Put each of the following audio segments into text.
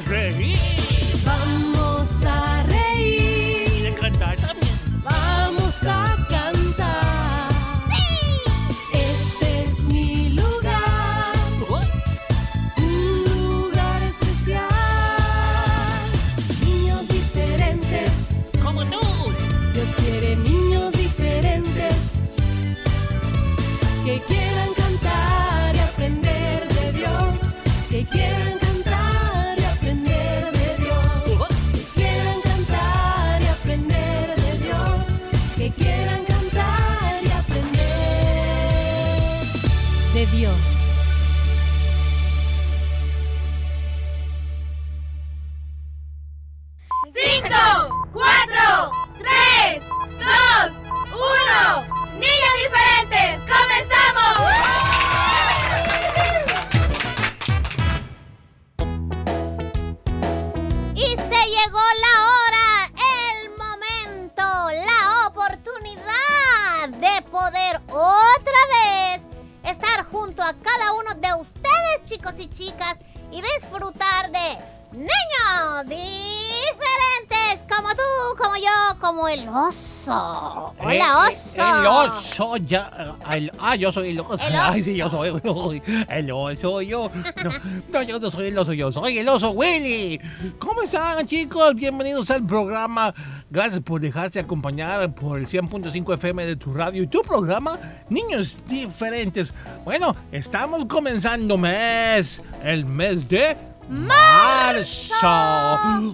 reír! Y chicas, y disfrutar de como tú, como yo, como el oso. Hola, Eh, oso. eh, El oso, ya. el- ah, yo soy el oso. El Ay, oso. sí, yo soy uy, el oso. Yo. No, no, yo no soy el oso, yo soy el oso Willy. ¿Cómo están, chicos? Bienvenidos al programa. Gracias por dejarse acompañar por el 100.5 FM de tu radio y tu programa Niños Diferentes. Bueno, estamos comenzando mes, el mes de marzo.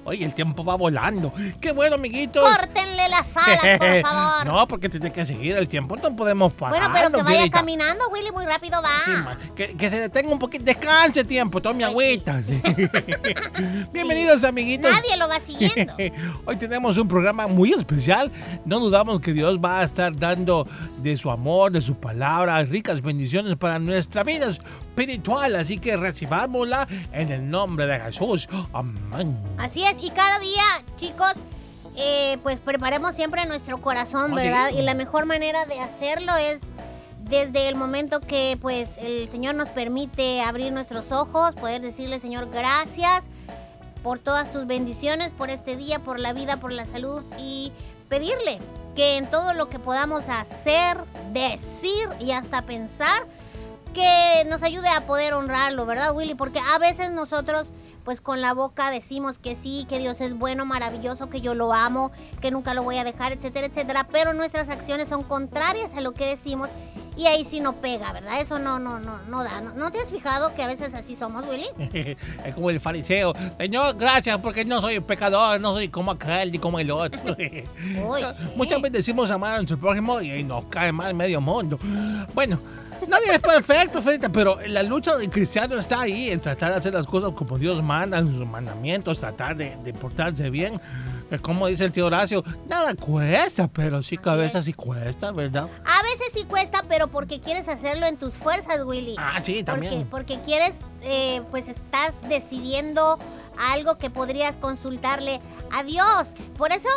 Oye, el tiempo va volando. Qué bueno, amiguitos. Córtenle las alas, por favor. no, porque tiene que seguir el tiempo, no podemos parar. bueno, pero que vaya caminando, Willy, muy rápido va. Sí, ma, que, que se detenga un poquito, descanse tiempo, tome agüita. sí. Bienvenidos, amiguitos. Nadie lo va siguiendo. Hoy tenemos un programa muy especial. No dudamos que Dios va a estar dando de su amor, de su palabra, ricas bendiciones para nuestra vida espiritual. Así que recibámosla en el nombre de Jesús. Amén. Así es, y cada día, chicos, eh, pues preparemos siempre nuestro corazón. ¿verdad? Y la mejor manera de hacerlo es desde el momento que pues el Señor nos permite abrir nuestros ojos, poder decirle, Señor, gracias por todas tus bendiciones, por este día, por la vida, por la salud y pedirle que en todo lo que podamos hacer, decir y hasta pensar, que nos ayude a poder honrarlo, ¿verdad, Willy? Porque a veces nosotros, pues con la boca decimos que sí, que Dios es bueno, maravilloso, que yo lo amo, que nunca lo voy a dejar, etcétera, etcétera, pero nuestras acciones son contrarias a lo que decimos y ahí sí no pega, ¿verdad? Eso no, no, no, no da. ¿No, ¿No te has fijado que a veces así somos, Willy? es como el fariseo. Señor, gracias porque no soy pecador, no soy como aquel ni como el otro. Uy, sí. Muchas veces decimos amar a nuestro prójimo y nos cae mal medio mundo. Bueno, nadie es perfecto, Fedita, pero la lucha del cristiano está ahí en tratar de hacer las cosas como Dios manda, en sus mandamientos, tratar de, de portarse bien. Es como dice el tío Horacio, nada cuesta, pero sí que a veces es. sí cuesta, ¿verdad? A veces sí cuesta, pero porque quieres hacerlo en tus fuerzas, Willy. Ah, sí, también. Porque, porque quieres, eh, pues estás decidiendo algo que podrías consultarle a Dios. Por eso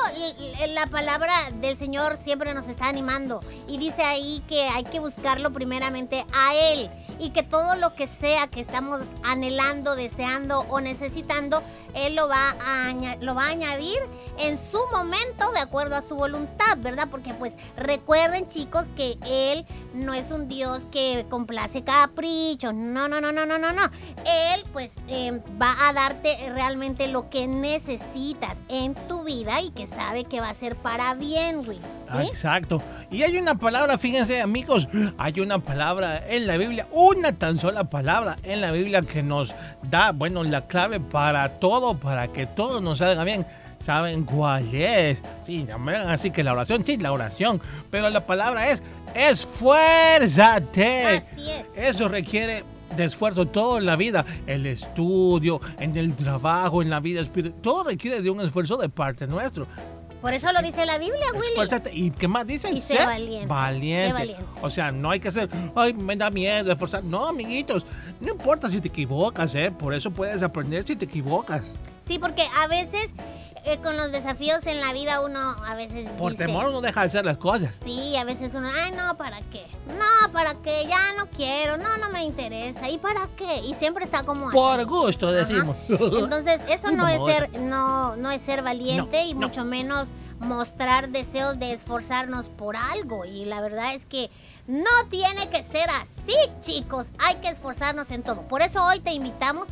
la palabra del Señor siempre nos está animando. Y dice ahí que hay que buscarlo primeramente a Él. Y que todo lo que sea que estamos anhelando, deseando o necesitando, Él lo va a, lo va a añadir en su momento de acuerdo a su voluntad, ¿verdad? Porque pues recuerden chicos que Él no es un Dios que complace caprichos, no, no, no, no, no, no, no. Él pues eh, va a darte realmente lo que necesitas en tu vida y que sabe que va a ser para bien, güey. Exacto. Y hay una palabra, fíjense amigos, hay una palabra en la Biblia, una tan sola palabra en la Biblia que nos da, bueno, la clave para todo, para que todo nos salga bien. ¿Saben cuál es? Sí, así que la oración, sí, la oración. Pero la palabra es esfuérzate. Así es. Eso requiere de esfuerzo todo en la vida, el estudio, en el trabajo, en la vida espiritual, todo requiere de un esfuerzo de parte nuestro. Por eso lo dice la Biblia, Willy. Esfuérzate. ¿Y qué más dicen? Y sé valiente. Valiente. Sé valiente. O sea, no hay que ser, ay, me da miedo esforzar. No, amiguitos, no importa si te equivocas, ¿eh? Por eso puedes aprender si te equivocas. Sí, porque a veces eh, con los desafíos en la vida uno a veces Por dice, temor uno deja de hacer las cosas. Sí, a veces uno, ay, no, ¿para qué? No, ¿para qué? Ya no quiero, no, no me interesa. ¿Y para qué? Y siempre está como así. Por gusto, Ajá. decimos. Entonces, eso no es ser, no, no es ser valiente No, y no. mucho menos mostrar deseos de esforzarnos por algo. Y la verdad es que no tiene que ser así, chicos. Hay que esforzarnos en todo. Por eso hoy te invitamos a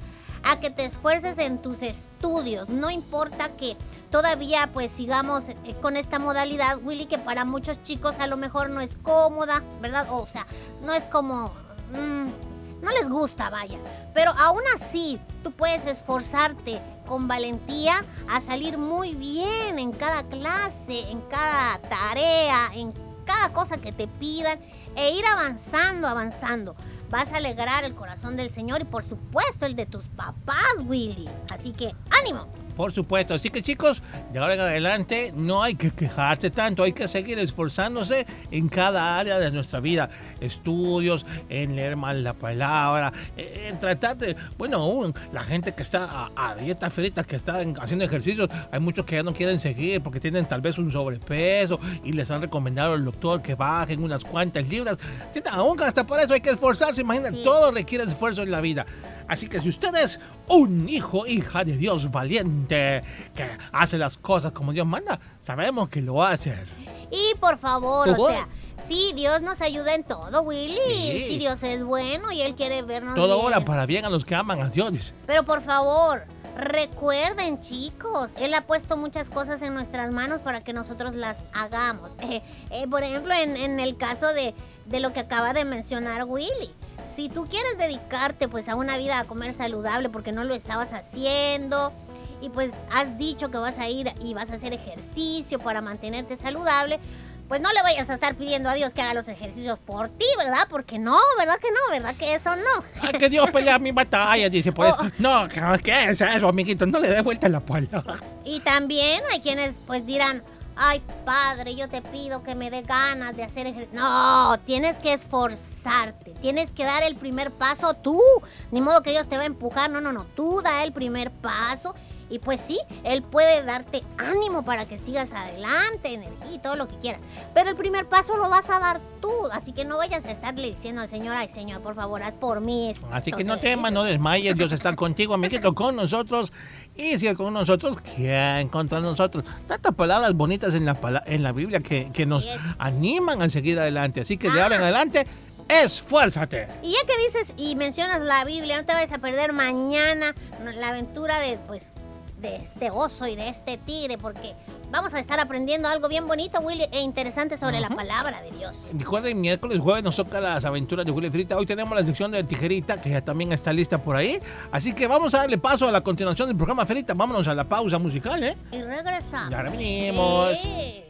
que te esfuerces en tus estudios. No importa que todavía pues sigamos eh, con esta modalidad, Willy, que para muchos chicos a lo mejor no es cómoda, ¿verdad? O sea, no es como... mm, no les gusta, vaya. Pero aún así, tú puedes esforzarte con valentía a salir muy bien en cada clase, en cada tarea, en cada cosa que te pidan e ir avanzando, avanzando. Vas a alegrar el corazón del Señor y por supuesto el de tus papás, Willy. Así que ánimo. Por supuesto. Así que chicos, de ahora en adelante no hay que quejarse tanto, hay que seguir esforzándose en cada área de nuestra vida. Estudios, en leer más la palabra, eh, en tratar de, bueno, aún la gente que está a, a dieta frita, que está en- haciendo ejercicios, hay muchos que ya no quieren seguir porque tienen tal vez un sobrepeso y les han recomendado al doctor que bajen unas cuantas libras. Aún hasta para eso hay que esforzarse, imagínate, Sí. todo requiere esfuerzo en la vida. Así que si usted es un hijo, hija de Dios valiente, que hace las cosas como Dios manda, sabemos que lo va a hacer. Y por favor, o sea, sí, Dios nos ayuda en todo, Willy. Sí. Sí, Dios es bueno y Él quiere vernos Todo bien. obra para bien a los que aman a Dios. Pero por favor, recuerden chicos, Él ha puesto muchas cosas en nuestras manos para que nosotros las hagamos. Eh, eh, por ejemplo, en, en el caso de, de lo que acaba de mencionar Willy. Si tú quieres dedicarte pues a una vida a comer saludable porque no lo estabas haciendo y pues has dicho que vas a ir y vas a hacer ejercicio para mantenerte saludable, pues no le vayas a estar pidiendo a Dios que haga los ejercicios por ti, ¿verdad? Porque no, ¿verdad que no? ¿Verdad que eso no? Ah, que Dios pelea mi batalla, dice Oh. eso. No, ¿qué es eso, amiguito? No le dé vuelta la palabra. Y también hay quienes pues dirán, ay padre, yo te pido que me dé ganas de hacer ejercicio. No, tienes que esforzarte, tienes que dar el primer paso tú. Ni modo que Dios te va a empujar, no, no, no, tú da el primer paso. Y pues sí, Él puede darte ánimo para que sigas adelante, energía y todo lo que quieras. Pero el primer paso lo vas a dar tú. Así que no vayas a estarle diciendo al Señor, ay Señor, por favor, haz por mí. Así que no ejercicios". temas, no desmayes, Dios está contigo, amiguito, con nosotros. Y si Él con nosotros, ¿quién contra nosotros? Tantas palabras bonitas en la, en la Biblia que, que nos animan a seguir adelante. Así que de ahora en Ah. adelante, esfuérzate. Y ya que dices y mencionas la Biblia, no te vayas a perder mañana la aventura de pues de este oso y de este tigre, porque vamos a estar aprendiendo algo bien bonito, Willy, e interesante sobre la palabra de Dios. Recuerden, miércoles, jueves nos toca las aventuras de Willy Frita. Hoy tenemos la sección de tijerita, que ya también está lista por ahí. Así que vamos a darle paso a la continuación del programa Frita. Vámonos a la pausa musical, ¿eh? Y regresamos. Ya venimos. Sí.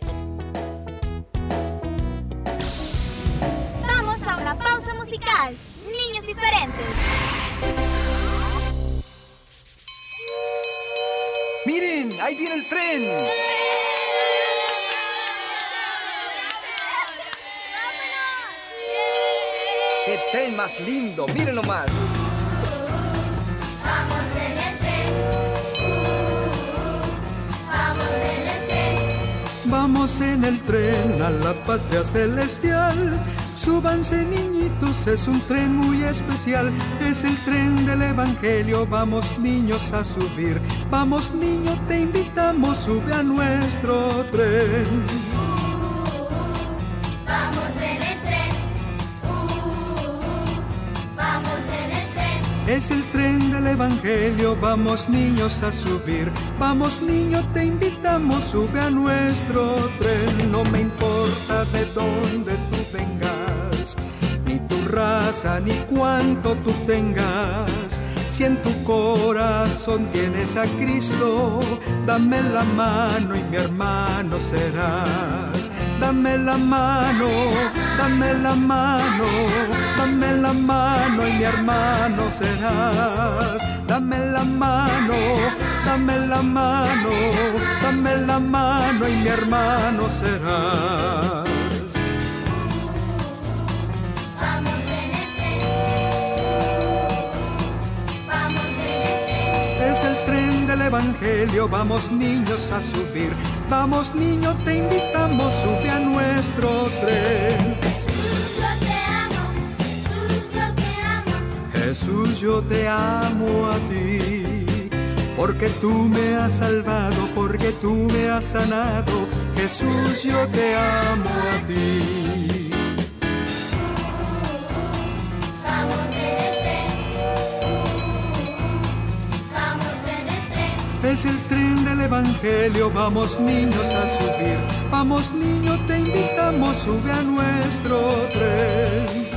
Vamos a una pausa musical. Niños diferentes. Ahí viene el tren. ¡Qué tren más lindo! Miren nomás. Vamos en el tren a la patria celestial. Súbanse niñitos, es un tren muy especial. Es el tren del Evangelio, vamos niños a subir. Vamos niño, te invitamos, sube a nuestro tren. Vamos en el tren. Uh, vamos en el tren. Es el tren del Evangelio, vamos niños a subir. Vamos niño, te invitamos, sube a nuestro tren. No me importa de dónde tú vengas, tu raza, ni cuánto tú tengas. Si en tu corazón tienes a Cristo, dame la mano y mi hermano serás. Dame la mano, dame la mano, dame la mano y mi hermano serás. Dame la mano, dame la mano, dame la mano y mi hermano serás. Evangelio, vamos niños a subir. Vamos niño, te invitamos, sube a nuestro tren. Jesús, yo te amo a ti, porque tú me has salvado, porque tú me has sanado. Jesús, yo te amo a ti. Es el tren del Evangelio, vamos niños a subir. Vamos niño, te invitamos, sube a nuestro tren.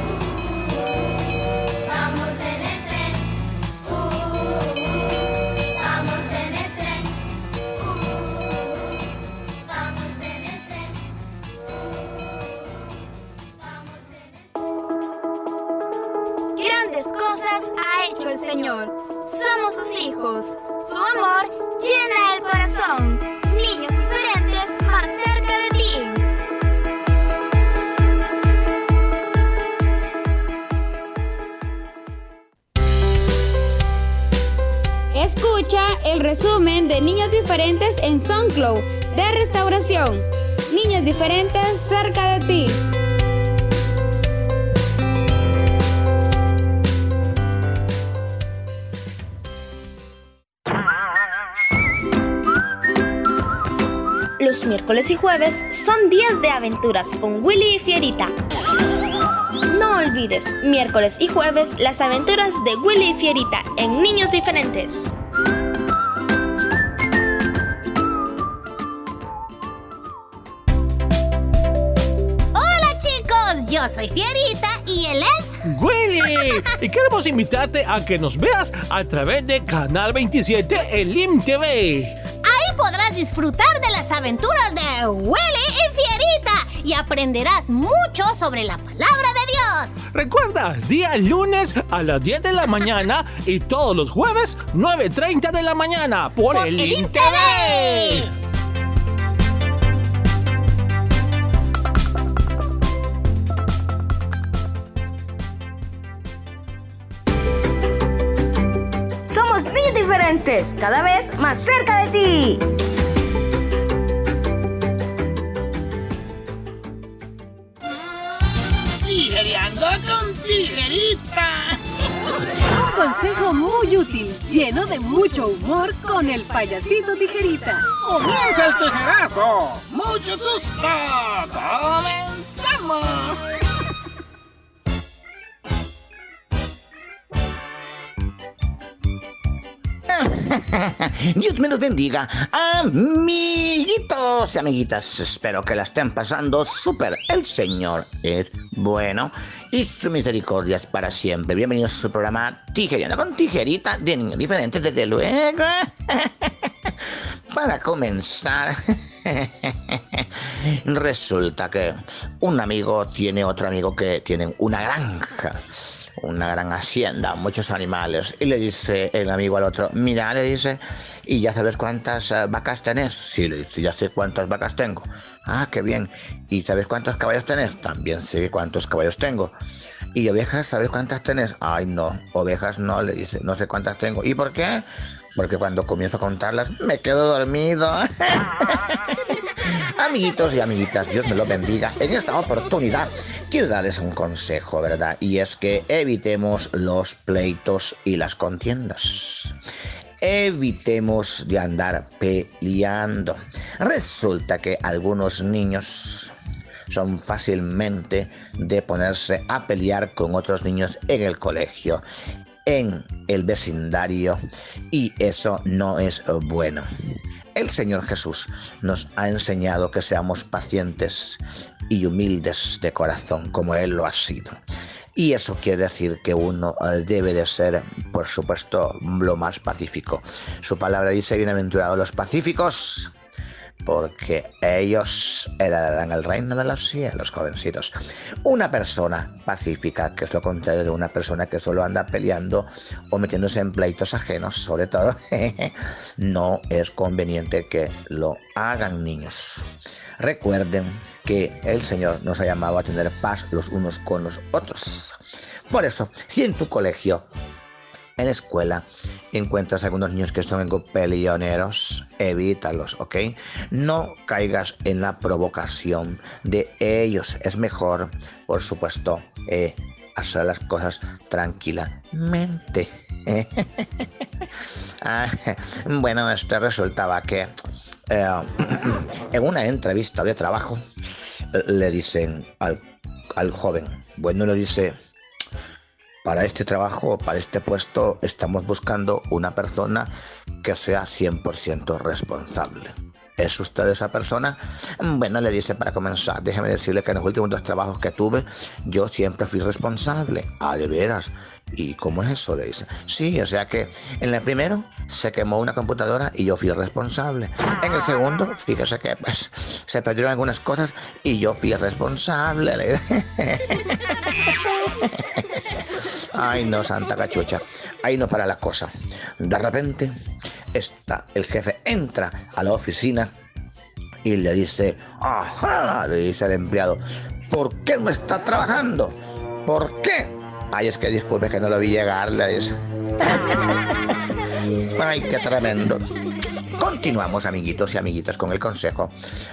Escucha el resumen de Niños Diferentes en SoundCloud de Restauración. Niños Diferentes cerca de ti. Los miércoles y jueves son días de aventuras con Willy y Fierita. No olvides, miércoles y jueves, las aventuras de Willy y Fierita en Niños Diferentes. Hola chicos, yo soy Fierita y él es... Willy, y queremos invitarte a que nos veas a través de Canal 27 en LIM TV. Ahí podrás disfrutar de las aventuras de Willy y Fierita y aprenderás mucho sobre la palabra. Recuerda, día lunes a las 10 de la mañana y todos los jueves 9.30 de la mañana por, el LIM TV. Somos niños diferentes, cada vez más cerca de ti. Tijerita. Un consejo muy útil, lleno de mucho humor con el payasito tijerita. ¡Comienza el tijerazo! ¡Mucho susto! ¡Comenzamos! Dios me los bendiga. Amiguitos y amiguitas, espero que la estén pasando súper. El Señor es bueno y su misericordia es para siempre. Bienvenidos a su programa Tijeriana con tijerita de niños diferentes, desde luego. Para comenzar, resulta que un amigo tiene otro amigo que tienen una granja una gran hacienda, muchos animales. Y le dice el amigo al otro, mira, le dice, ¿y ya sabes cuántas uh, vacas tenés? Sí, le dice, ya sé cuántas vacas tengo. Ah, qué bien. ¿Y sabes cuántos caballos tenés? También sé cuántos caballos tengo. ¿Y ovejas, sabes cuántas tenés? Ay, no, ovejas no, le dice, no sé cuántas tengo. ¿Y por qué? Porque cuando comienzo a contarlas me quedo dormido. Amiguitos y amiguitas, Dios me lo bendiga. En esta oportunidad quiero darles un consejo, ¿verdad? Y es que evitemos los pleitos y las contiendas. Evitemos de andar peleando. Resulta que algunos niños son fácilmente de ponerse a pelear con otros niños en el colegio. En el vecindario y eso no es bueno. El Señor Jesús nos ha enseñado que seamos pacientes y humildes de corazón como Él lo ha sido. Y eso quiere decir que uno eh, debe de ser, por supuesto, lo más pacífico. Su palabra dice, bienaventurados los pacíficos, porque ellos heredarán el reino de los cielos, jovencitos. Una persona pacífica, que es lo contrario de una persona que solo anda peleando o metiéndose en pleitos ajenos, sobre todo, no es conveniente que lo hagan niños. Recuerden que el Señor nos ha llamado a tener paz los unos con los otros. Por eso, si en tu colegio en la escuela encuentras algunos niños que son peleoneros, evítalos, ¿ok? No caigas en la provocación de ellos. Es mejor, por supuesto, eh, hacer las cosas tranquilamente. Ah, bueno, esto resultaba que eh, en una entrevista de trabajo le dicen al, al joven, bueno, le dice, para este trabajo, para este puesto, estamos buscando una persona que sea 100% responsable. ¿Es usted esa persona? Bueno, le dice para comenzar, déjeme decirle que en los últimos dos trabajos que tuve, yo siempre fui responsable. Ah, de veras. ¿Y cómo es eso? Le dice. Sí, o sea que en el primero se quemó una computadora y yo fui responsable. En el segundo, fíjese que pues, se perdieron algunas cosas y yo fui responsable. Ay, no, Santa Cachucha. Ahí no para la cosa. De repente, está, el jefe entra a la oficina y le dice, ajá, le dice al empleado, ¿por qué no está trabajando? ¿Por qué? Ay, es que disculpe que no lo vi llegar, le dice. Ay, qué tremendo. Continuamos, amiguitos y amiguitas, con el consejo.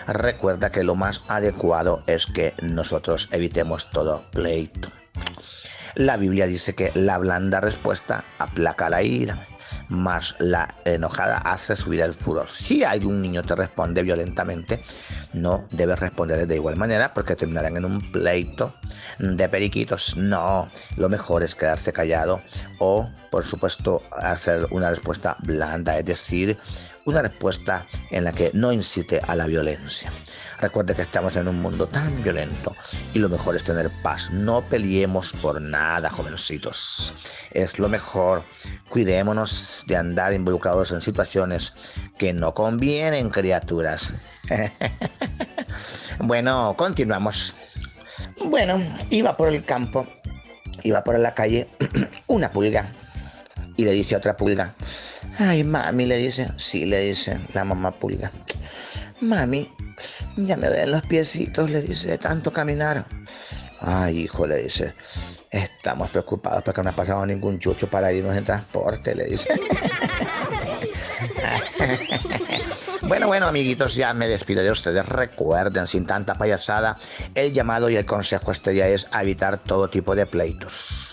Recuerda que lo más adecuado es que nosotros evitemos todo pleito. La Biblia dice que la blanda respuesta aplaca la ira, más la enojada hace subir el furor. Si un niño te responde violentamente, no debes responder de igual manera porque terminarán en un pleito de periquitos. No, lo mejor es quedarse callado o, por supuesto, hacer una respuesta blanda, es decir, una respuesta en la que no incite a la violencia. Recuerde que estamos en un mundo tan violento y lo mejor es tener paz. No peleemos por nada, jovencitos. Es lo mejor. Cuidémonos de andar involucrados en situaciones que no convienen, criaturas. bueno, continuamos. Bueno, iba por el campo, iba por la calle una pulga y le dice a otra pulga, ay mami, le dice, sí, le dice la mamá pulga, mami, ya me ven los piecitos, le dice, de tanto caminar. Ay, hijo, le dice, estamos preocupados porque no ha pasado ningún chucho para irnos en transporte, le dice. bueno, bueno, amiguitos, ya me despido de ustedes. Recuerden, sin tanta payasada, el llamado y el consejo este día es evitar todo tipo de pleitos.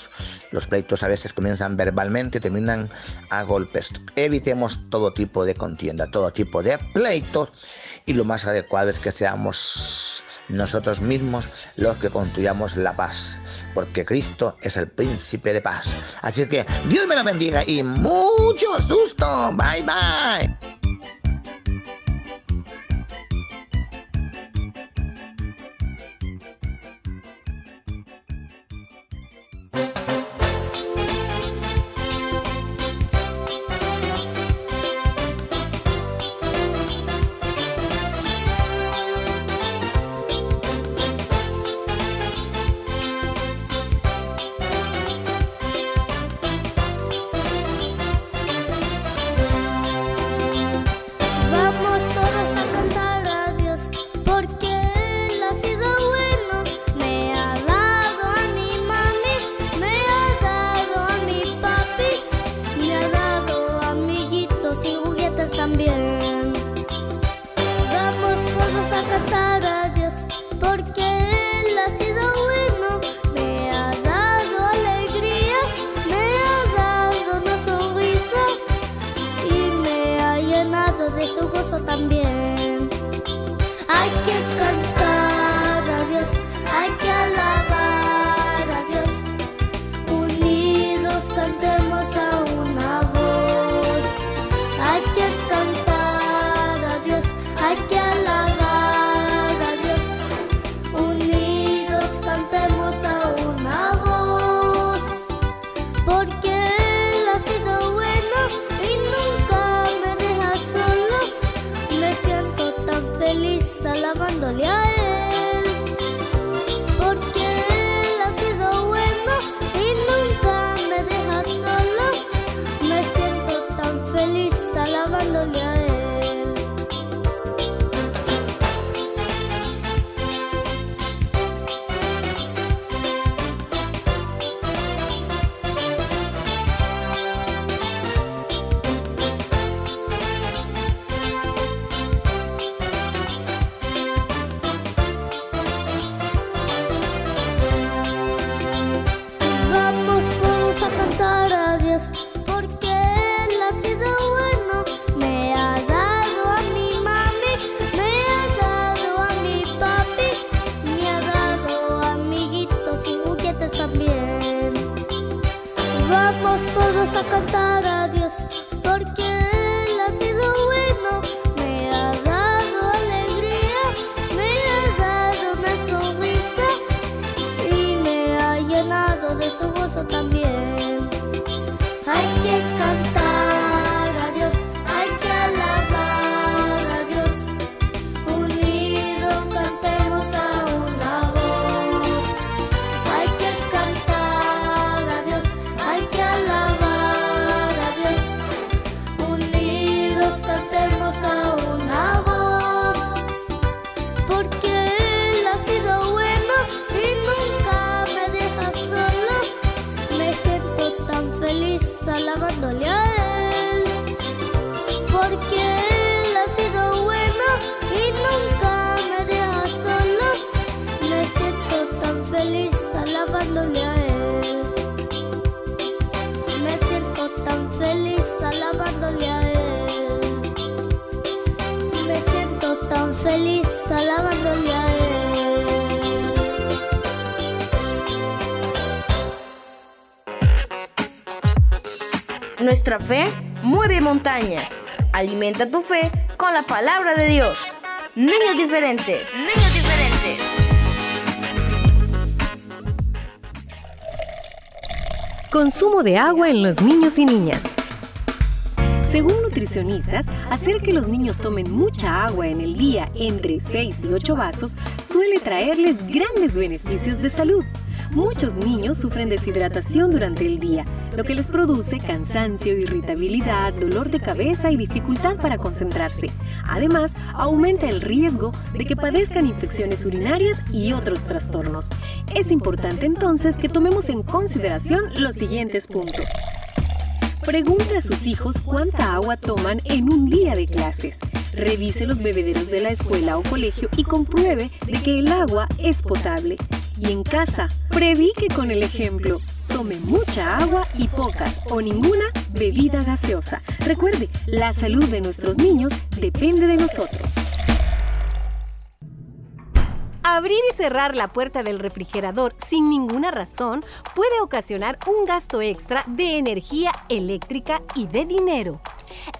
Los pleitos a veces comienzan verbalmente y terminan a golpes. Evitemos todo tipo de contienda, todo tipo de pleitos y lo más adecuado es que seamos nosotros mismos los que construyamos la paz, porque Cristo es el príncipe de paz. Así que Dios me lo bendiga y mucho susto. Bye bye. like it. Fe mueve montañas. Alimenta tu fe con la palabra de Dios. Niños diferentes, niños diferentes. Consumo de agua en los niños y niñas. Según nutricionistas, hacer que los niños tomen mucha agua en el día, entre 6 y 8 vasos, suele traerles grandes beneficios de salud. Muchos niños sufren deshidratación durante el día, lo que les produce cansancio, irritabilidad, dolor de cabeza y dificultad para concentrarse. Además, aumenta el riesgo de que padezcan infecciones urinarias y otros trastornos. Es importante entonces que tomemos en consideración los siguientes puntos. Pregunte a sus hijos cuánta agua toman en un día de clases. Revise los bebederos de la escuela o colegio y compruebe de que el agua es potable. Y en casa, predique con el ejemplo. Tome mucha agua y pocas o ninguna bebida gaseosa. Recuerde, la salud de nuestros niños depende de nosotros. Abrir y cerrar la puerta del refrigerador sin ninguna razón puede ocasionar un gasto extra de energía eléctrica y de dinero.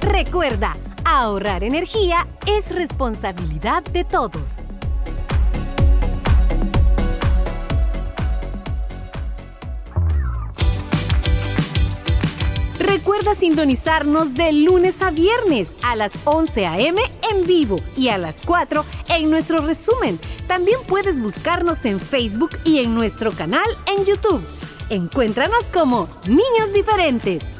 Recuerda, ahorrar energía es responsabilidad de todos. Recuerda sintonizarnos de lunes a viernes a las 11 a.m. en vivo y a las 4 en nuestro resumen. También puedes buscarnos en Facebook y en nuestro canal en YouTube. Encuéntranos como Niños Diferentes.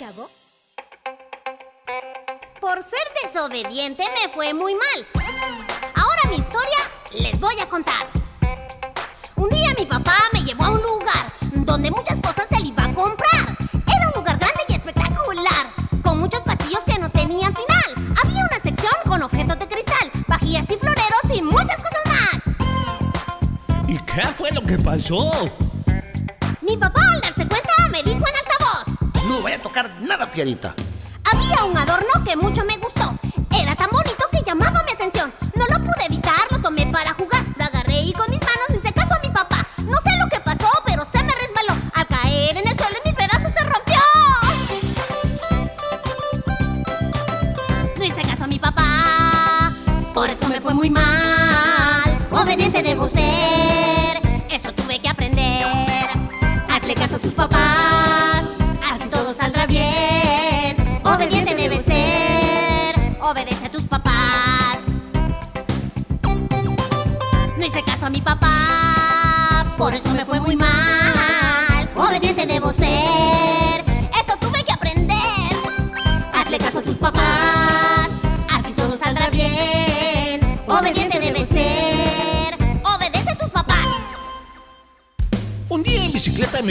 cabo? Por ser desobediente me fue muy mal. Ahora mi historia les voy a contar. Un día mi papá me llevó a un lugar donde muchas cosas se le iba a comprar. Era un lugar grande y espectacular, con muchos pasillos que no tenían final. Había una sección con objetos de cristal, vajillas y floreros y muchas cosas más. ¿Y qué fue lo que pasó? Nada, Fierita. Había un adorno que mucho me gustó. Era tan bonito que llamaba mi atención. No lo pude evitar, lo tomé para jugar. Lo agarré y con mis manos le hice caso a mi papá. No sé lo que pasó, pero se me resbaló. Al caer en el suelo y mi pedazo se rompió. No hice caso a mi papá. Por eso me fue muy mal. Obediente debo ser. Eso tuve que aprender. Hazle caso a tus papás. Ser.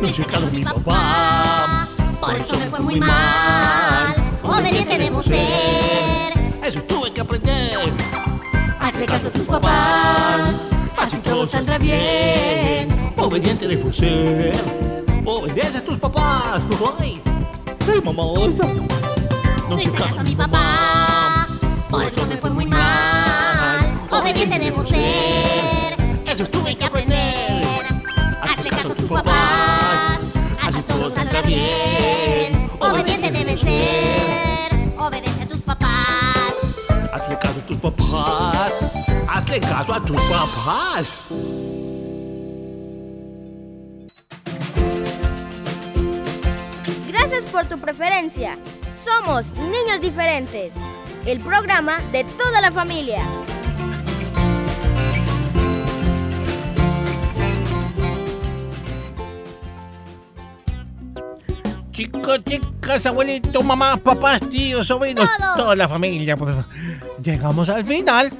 No hice caso a mi papá. Por eso me fue muy mal. Obediente debo ser. Eso tuve que aprender. Hazle caso a tus papás. Así todo saldrá bien. Obediente debo ser. Obedece a tus papás. Ay, ay mamosa. No hice caso a mi papá. Por eso me fue muy mal. Obediente debo ser. Eso tuve que aprender. Hazle caso a tus papás. Bien. Obediente debe ser. Obedece a tus papás. Hazle caso a tus papás. Hazle caso a tus papás. Gracias por tu preferencia. Somos Niños Diferentes, el programa de toda la familia. Chicos, chicas, abuelitos, mamás, papás, tíos, sobrinos, Todo. toda la familia. pues, llegamos al final.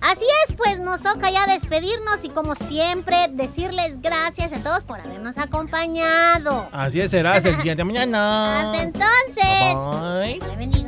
Así es, pues nos toca ya despedirnos y como siempre decirles gracias a todos por habernos acompañado. Así es, será hasta el día de mañana. Hasta entonces. Bye. Dios